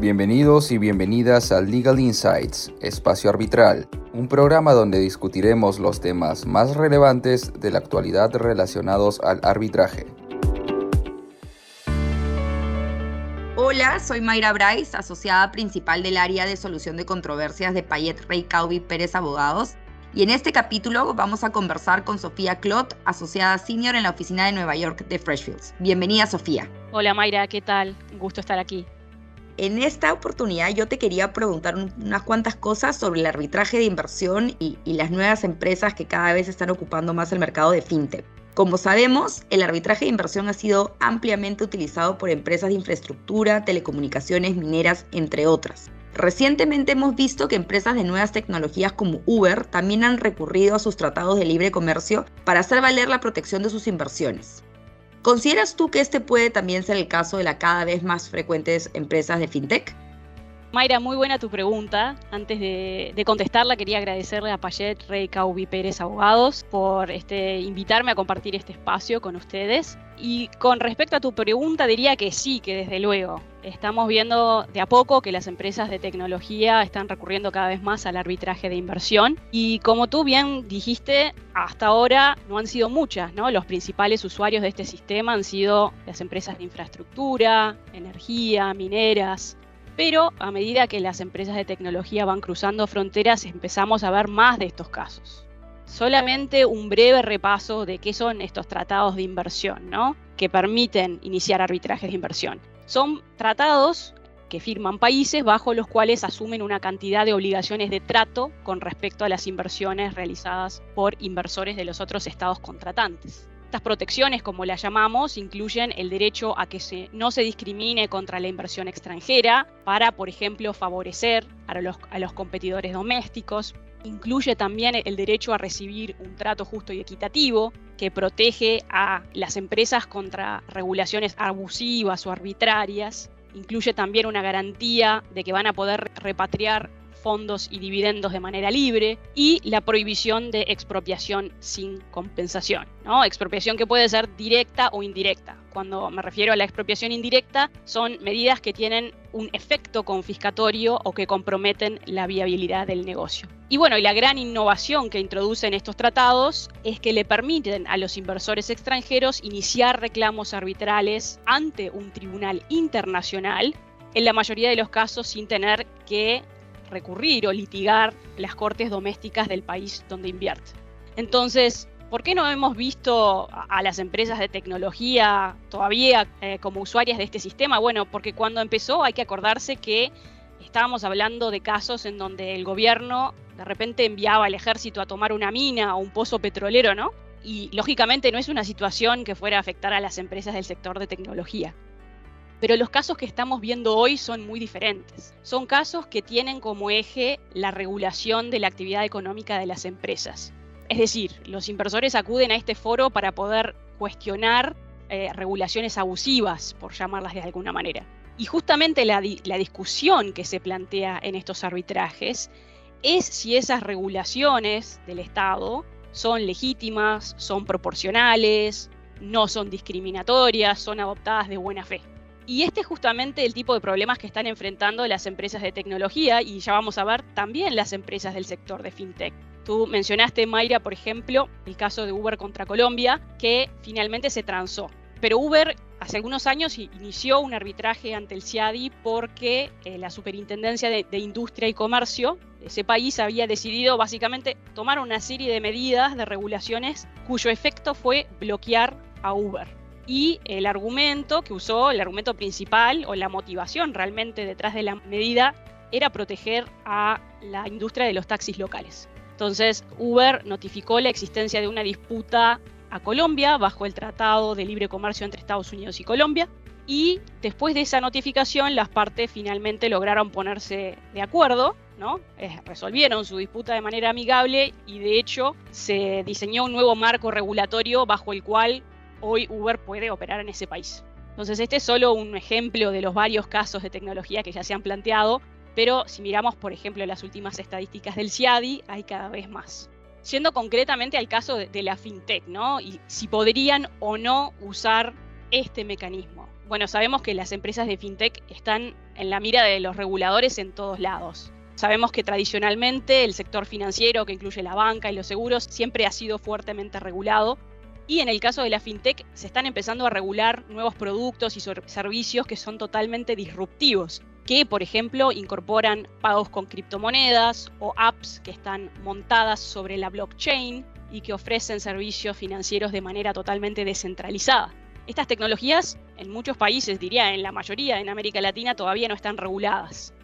Bienvenidos y bienvenidas a Legal Insights, Espacio Arbitral, un programa donde discutiremos los temas más relevantes de la actualidad relacionados al arbitraje. Hola, soy Mayra Bryce, asociada principal del área de solución de controversias de Payet Rey Caubi Pérez Abogados. Y en este capítulo vamos a conversar con Sofía Clot, asociada senior en la oficina de Nueva York de Freshfields. Bienvenida, Sofía. Hola, Mayra, ¿qué tal? Un gusto estar aquí. En esta oportunidad yo te quería preguntar unas cuantas cosas sobre el arbitraje de inversión y, las nuevas empresas que cada vez están ocupando más el mercado de fintech. Como sabemos, el arbitraje de inversión ha sido ampliamente utilizado por empresas de infraestructura, telecomunicaciones, mineras, entre otras. Recientemente hemos visto que empresas de nuevas tecnologías como Uber también han recurrido a sus tratados de libre comercio para hacer valer la protección de sus inversiones. ¿Consideras tú que este puede también ser el caso de las cada vez más frecuentes empresas de fintech? Mayra, muy buena tu pregunta. Antes de, contestarla, quería agradecerle a Payet Rey Caubi Pérez Abogados por este, invitarme a compartir este espacio con ustedes. Y con respecto a tu pregunta, diría que sí, que desde luego. Estamos viendo de a poco que las empresas de tecnología están recurriendo cada vez más al arbitraje de inversión. Y como tú bien dijiste, hasta ahora no han sido muchas, ¿no? Los principales usuarios de este sistema han sido las empresas de infraestructura, energía, mineras, pero a medida que las empresas de tecnología van cruzando fronteras empezamos a ver más de estos casos. Solamente un breve repaso de qué son estos tratados de inversión, ¿no? que permiten iniciar arbitrajes de inversión. Son tratados que firman países bajo los cuales asumen una cantidad de obligaciones de trato con respecto a las inversiones realizadas por inversores de los otros estados contratantes. Estas protecciones, como las llamamos, incluyen el derecho a que no se discrimine contra la inversión extranjera para, por ejemplo, favorecer a los, a los competidores domésticos. Incluye también el derecho a recibir un trato justo y equitativo que protege a las empresas contra regulaciones abusivas o arbitrarias. Incluye también una garantía de que van a poder repatriar fondos y dividendos de manera libre y la prohibición de expropiación sin compensación. ¿no? Expropiación que puede ser directa o indirecta. Cuando me refiero a la expropiación indirecta, son medidas que tienen un efecto confiscatorio o que comprometen la viabilidad del negocio. Y bueno, y la gran innovación que introducen estos tratados es que le permiten a los inversores extranjeros iniciar reclamos arbitrales ante un tribunal internacional, en la mayoría de los casos sin tener que recurrir o litigar las cortes domésticas del país donde invierte. Entonces, ¿por qué no hemos visto a las empresas de tecnología todavía eh, como usuarias de este sistema? Bueno, porque cuando empezó hay que acordarse que estábamos hablando de casos en donde el gobierno de repente enviaba al ejército a tomar una mina o un pozo petrolero, ¿no? Y lógicamente no es una situación que fuera a afectar a las empresas del sector de tecnología. Pero los casos que estamos viendo hoy son muy diferentes. Son casos que tienen como eje la regulación de la actividad económica de las empresas. Es decir, los inversores acuden a este foro para poder cuestionar eh, regulaciones abusivas, por llamarlas de alguna manera. Y justamente la, la discusión que se plantea en estos arbitrajes es si esas regulaciones del Estado son legítimas, son proporcionales, no son discriminatorias, son adoptadas de buena fe. Y este es justamente el tipo de problemas que están enfrentando las empresas de tecnología y ya vamos a ver también las empresas del sector de fintech. Tú mencionaste, Mayra, por ejemplo, el caso de Uber contra Colombia, que finalmente se transó. Pero Uber hace algunos años inició un arbitraje ante el CIADI porque eh, la Superintendencia de, de, Industria y Comercio de ese país había decidido básicamente tomar una serie de medidas de regulaciones cuyo efecto fue bloquear a Uber y el argumento que usó, el argumento principal o la motivación realmente detrás de la medida era proteger a la industria de los taxis locales. Entonces Uber notificó la existencia de una disputa a Colombia bajo el Tratado de Libre Comercio entre Estados Unidos y Colombia y después de esa notificación las partes finalmente lograron ponerse de acuerdo, ¿no? resolvieron su disputa de manera amigable y de hecho se diseñó un nuevo marco regulatorio bajo el cual hoy Uber puede operar en ese país. Entonces este es solo un ejemplo de los varios casos de tecnología que ya se han planteado, pero si miramos por ejemplo las últimas estadísticas del CIADI, hay cada vez más. Siendo concretamente al caso de, la fintech, ¿no? Y si podrían o no usar este mecanismo. Bueno, sabemos que las empresas de fintech están en la mira de los reguladores en todos lados. Sabemos que tradicionalmente el sector financiero, que incluye la banca y los seguros, siempre ha sido fuertemente regulado. Y en el caso de la fintech, se están empezando a regular nuevos productos y servicios que son totalmente disruptivos, que por ejemplo incorporan pagos con criptomonedas o apps que están montadas sobre la blockchain y que ofrecen servicios financieros de manera totalmente descentralizada. Estas tecnologías en muchos países, diría en la mayoría en América Latina, todavía no están reguladas.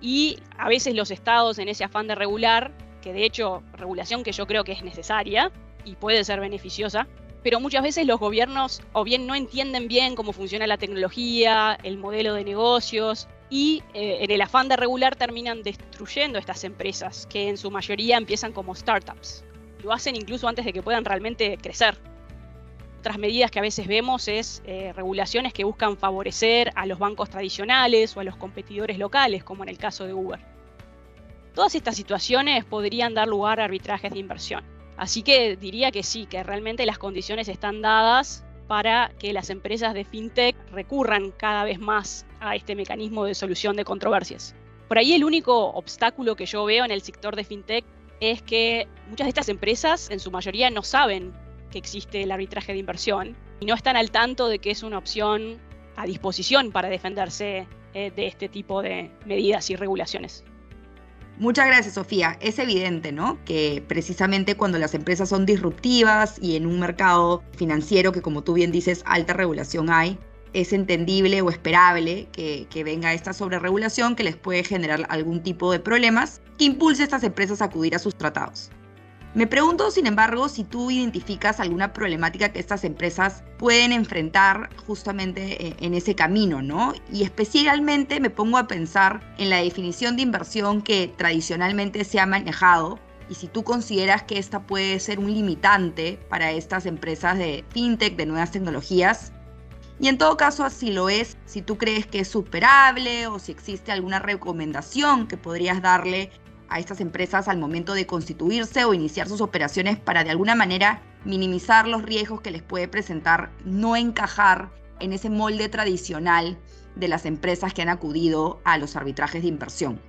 Y a veces los estados en ese afán de regular, que de hecho regulación que yo creo que es necesaria y puede ser beneficiosa, pero muchas veces los gobiernos o bien no entienden bien cómo funciona la tecnología, el modelo de negocios, y eh, en el afán de regular terminan destruyendo estas empresas, que en su mayoría empiezan como startups. Lo hacen incluso antes de que puedan realmente crecer. Otras medidas que a veces vemos es eh, regulaciones que buscan favorecer a los bancos tradicionales o a los competidores locales, como en el caso de Uber. Todas estas situaciones podrían dar lugar a arbitrajes de inversión. Así que diría que sí, que realmente las condiciones están dadas para que las empresas de fintech recurran cada vez más a este mecanismo de solución de controversias. Por ahí el único obstáculo que yo veo en el sector de fintech es que muchas de estas empresas en su mayoría no saben que existe el arbitraje de inversión y no están al tanto de que es una opción a disposición para defenderse eh, de este tipo de medidas y regulaciones. Muchas gracias, Sofía. Es evidente, ¿no? Que precisamente cuando las empresas son disruptivas y en un mercado financiero que, como tú bien dices, alta regulación hay, es entendible o esperable que, venga esta sobreregulación que les puede generar algún tipo de problemas que impulse a estas empresas a acudir a sus tratados. Me pregunto, sin embargo, si tú identificas alguna problemática que estas empresas pueden enfrentar justamente eh, en ese camino, ¿no? Y especialmente me pongo a pensar en la definición de inversión que tradicionalmente se ha manejado y si tú consideras que esta puede ser un limitante para estas empresas de fintech, de nuevas tecnologías, y en todo caso, si lo es, si tú crees que es superable o si existe alguna recomendación que podrías darle a estas empresas al momento de constituirse o iniciar sus operaciones para de alguna manera minimizar los riesgos que les puede presentar no encajar en ese molde tradicional de las empresas que han acudido a los arbitrajes de inversión.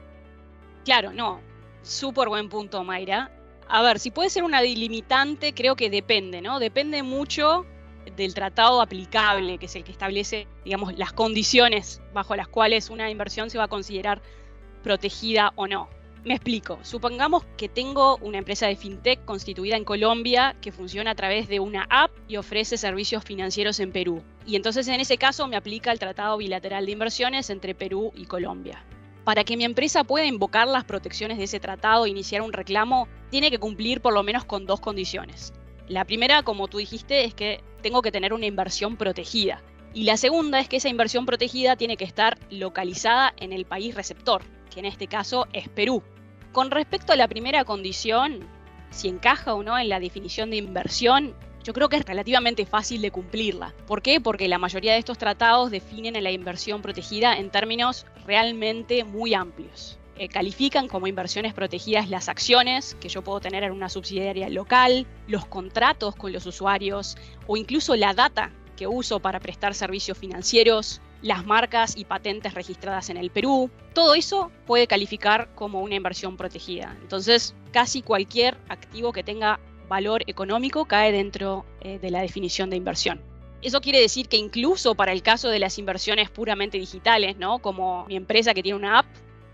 Claro, no. Súper buen punto, Mayra. A ver, si puede ser una delimitante, creo que depende, ¿no? Depende mucho del tratado aplicable, que es el que establece, digamos, las condiciones bajo las cuales una inversión se va a considerar protegida o no. Me explico. Supongamos que tengo una empresa de fintech constituida en Colombia que funciona a través de una app y ofrece servicios financieros en Perú. Y entonces en ese caso me aplica el Tratado Bilateral de Inversiones entre Perú y Colombia. Para que mi empresa pueda invocar las protecciones de ese tratado e iniciar un reclamo, tiene que cumplir por lo menos con dos condiciones. La primera, como tú dijiste, es que tengo que tener una inversión protegida. Y la segunda es que esa inversión protegida tiene que estar localizada en el país receptor, que en este caso es Perú. Con respecto a la primera condición, si encaja o no en la definición de inversión, yo creo que es relativamente fácil de cumplirla. ¿Por qué? Porque la mayoría de estos tratados definen a la inversión protegida en términos realmente muy amplios. Eh, califican como inversiones protegidas las acciones que yo puedo tener en una subsidiaria local, los contratos con los usuarios o incluso la data que uso para prestar servicios financieros, las marcas y patentes registradas en el Perú. Todo eso puede calificar como una inversión protegida. Entonces, casi cualquier activo que tenga valor económico cae dentro eh, de la definición de inversión. Eso quiere decir que incluso para el caso de las inversiones puramente digitales, ¿no? Como mi empresa que tiene una app,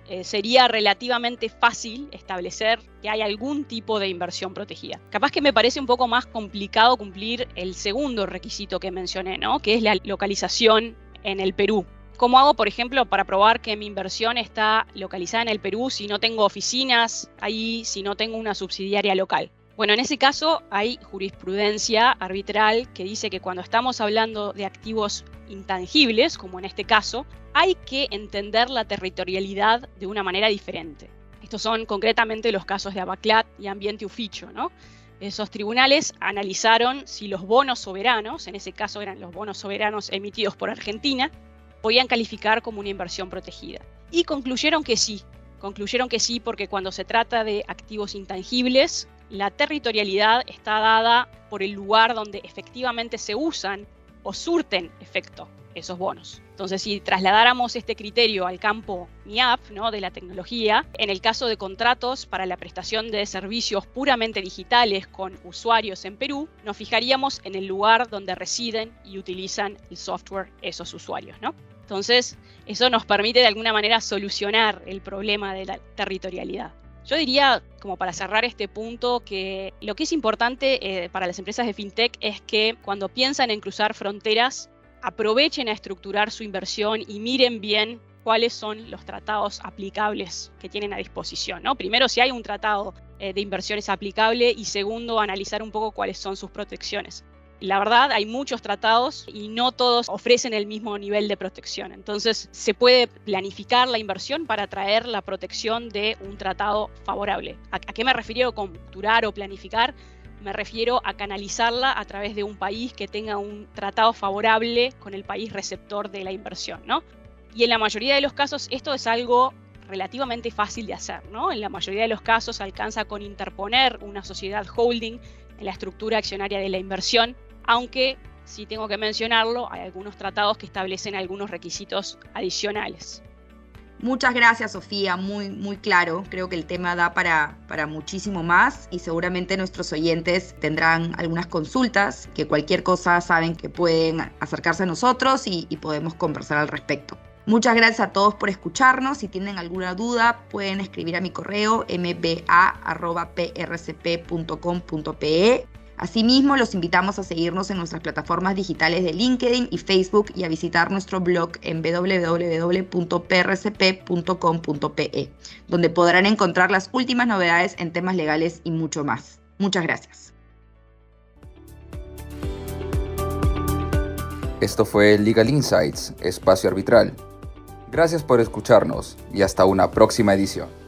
eh, sería relativamente fácil establecer que hay algún tipo de inversión protegida. Capaz que me parece un poco más complicado cumplir el segundo requisito que mencioné, ¿no? que es la localización en el Perú. ¿Cómo hago, por ejemplo, para probar que mi inversión está localizada en el Perú si no tengo oficinas ahí, si no tengo una subsidiaria local? Bueno, en ese caso hay jurisprudencia arbitral que dice que cuando estamos hablando de activos intangibles, como en este caso, hay que entender la territorialidad de una manera diferente. Estos son concretamente los casos de Abaclat y Ambiente Uficho, ¿no? Esos tribunales analizaron si los bonos soberanos, en ese caso eran los bonos soberanos emitidos por Argentina, podían calificar como una inversión protegida. Y concluyeron que sí, concluyeron que sí porque cuando se trata de activos intangibles, la territorialidad está dada por el lugar donde efectivamente se usan o surten efecto esos bonos. Entonces, si trasladáramos este criterio al campo MIAP, ¿no? de la tecnología, en el caso de contratos para la prestación de servicios puramente digitales con usuarios en Perú, nos fijaríamos en el lugar donde residen y utilizan el software esos usuarios. ¿no? Entonces, eso nos permite de alguna manera solucionar el problema de la territorialidad. Yo diría, como para cerrar este punto, que lo que es importante eh, para las empresas de FinTech es que cuando piensan en cruzar fronteras, aprovechen a estructurar su inversión y miren bien cuáles son los tratados aplicables que tienen a disposición. ¿no? Primero, si hay un tratado eh, de inversiones aplicable y segundo, analizar un poco cuáles son sus protecciones. La verdad, hay muchos tratados y no todos ofrecen el mismo nivel de protección. Entonces, se puede planificar la inversión para traer la protección de un tratado favorable. ¿A, qué me refiero con culturar o planificar? Me refiero a canalizarla a través de un país que tenga un tratado favorable con el país receptor de la inversión, ¿no? Y en la mayoría de los casos esto es algo relativamente fácil de hacer, ¿no? En la mayoría de los casos alcanza con interponer una sociedad holding en la estructura accionaria de la inversión, aunque si tengo que mencionarlo, hay algunos tratados que establecen algunos requisitos adicionales. Muchas gracias, Sofía, muy, muy claro. Creo que el tema da para, para muchísimo más y seguramente nuestros oyentes tendrán algunas consultas, que cualquier cosa saben que pueden acercarse a nosotros y, y podemos conversar al respecto. Muchas gracias a todos por escucharnos. Si tienen alguna duda, pueden escribir a mi correo mba.prcp.com.pe Asimismo, los invitamos a seguirnos en nuestras plataformas digitales de LinkedIn y Facebook y a visitar nuestro blog en www.prcp.com.pe, donde podrán encontrar las últimas novedades en temas legales y mucho más. Muchas gracias. Esto fue Legal Insights, espacio arbitral. Gracias por escucharnos y hasta una próxima edición.